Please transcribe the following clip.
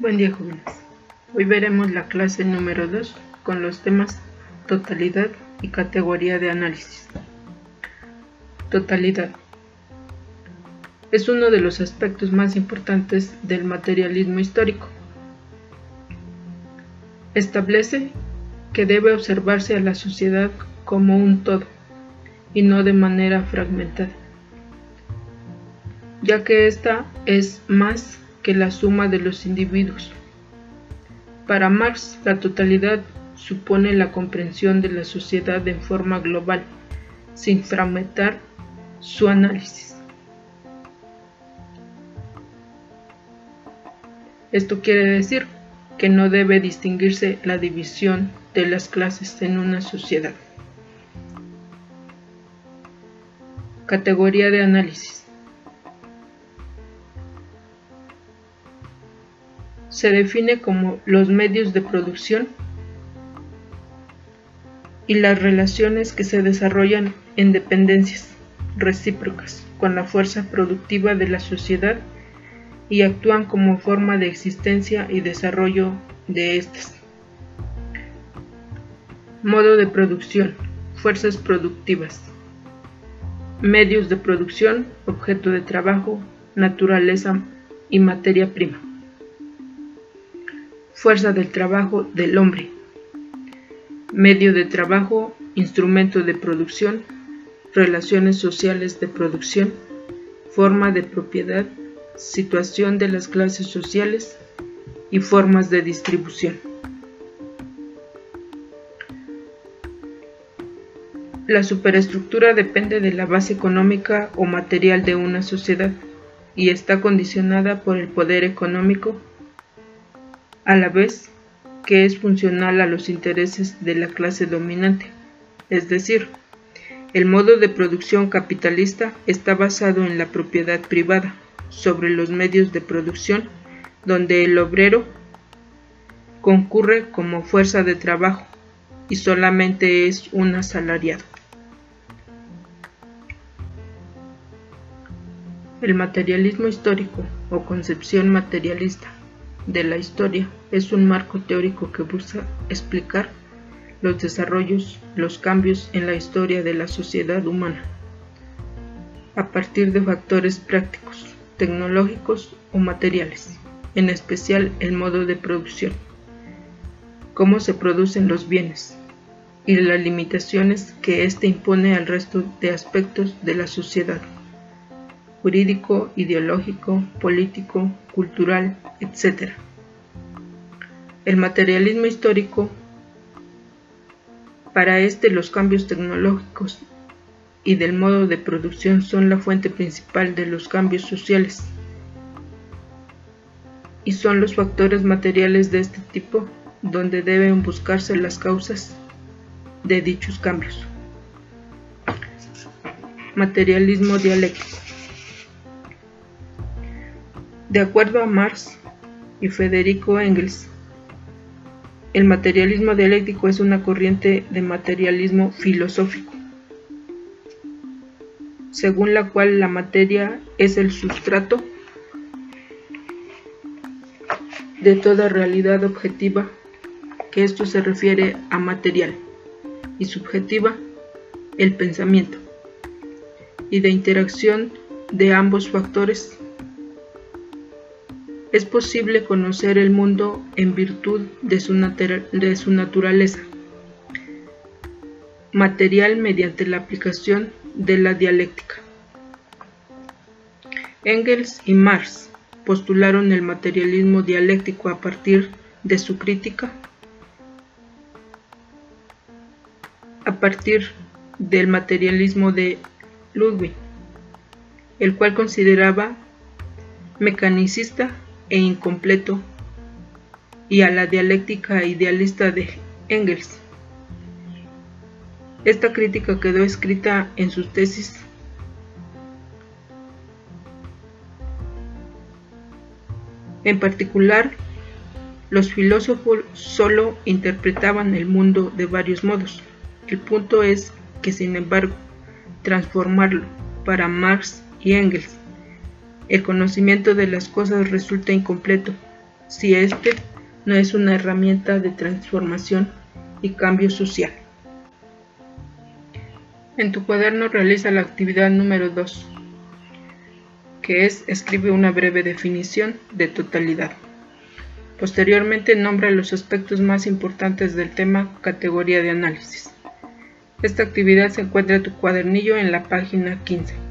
Buen día jóvenes. Hoy veremos la clase número 2 con los temas totalidad y categoría de análisis. Totalidad. Es uno de los aspectos más importantes del materialismo histórico. Establece que debe observarse a la sociedad como un todo y no de manera fragmentada, ya que ésta es más que la suma de los individuos. Para Marx, la totalidad supone la comprensión de la sociedad en forma global, sin fragmentar su análisis. Esto quiere decir que no debe distinguirse la división de las clases en una sociedad. Categoría de análisis. Se define como los medios de producción y las relaciones que se desarrollan en dependencias recíprocas con la fuerza productiva de la sociedad y actúan como forma de existencia y desarrollo de estas. Modo de producción, fuerzas productivas, medios de producción, objeto de trabajo, naturaleza y materia prima fuerza del trabajo del hombre, medio de trabajo, instrumento de producción, relaciones sociales de producción, forma de propiedad, situación de las clases sociales y formas de distribución. La superestructura depende de la base económica o material de una sociedad y está condicionada por el poder económico a la vez que es funcional a los intereses de la clase dominante, es decir, el modo de producción capitalista está basado en la propiedad privada sobre los medios de producción donde el obrero concurre como fuerza de trabajo y solamente es un asalariado. El materialismo histórico o concepción materialista de la historia. Es un marco teórico que busca explicar los desarrollos, los cambios en la historia de la sociedad humana, a partir de factores prácticos, tecnológicos o materiales, en especial el modo de producción, cómo se producen los bienes y las limitaciones que éste impone al resto de aspectos de la sociedad jurídico, ideológico, político, cultural, etc. El materialismo histórico, para este los cambios tecnológicos y del modo de producción son la fuente principal de los cambios sociales y son los factores materiales de este tipo donde deben buscarse las causas de dichos cambios. Materialismo dialéctico de acuerdo a Marx y Federico Engels, el materialismo dialéctico es una corriente de materialismo filosófico, según la cual la materia es el sustrato de toda realidad objetiva, que esto se refiere a material, y subjetiva, el pensamiento, y de interacción de ambos factores es posible conocer el mundo en virtud de su, naturaleza material mediante la aplicación de la dialéctica. Engels y Marx postularon el materialismo dialéctico a partir de su crítica, a partir del materialismo de Ludwig, el cual consideraba mecanicista e incompleto y a la dialéctica idealista de Engels. Esta crítica quedó escrita en sus tesis En particular, los filósofos solo interpretaban el mundo de varios modos. El punto es que, sin embargo, transformarlo para Marx y Engels el conocimiento de las cosas resulta incompleto si éste no es una herramienta de transformación y cambio social. En tu cuaderno realiza la actividad número 2, que es escribe una breve definición de totalidad. Posteriormente nombra los aspectos más importantes del tema categoría de análisis. Esta actividad se encuentra en tu cuadernillo en la página 15.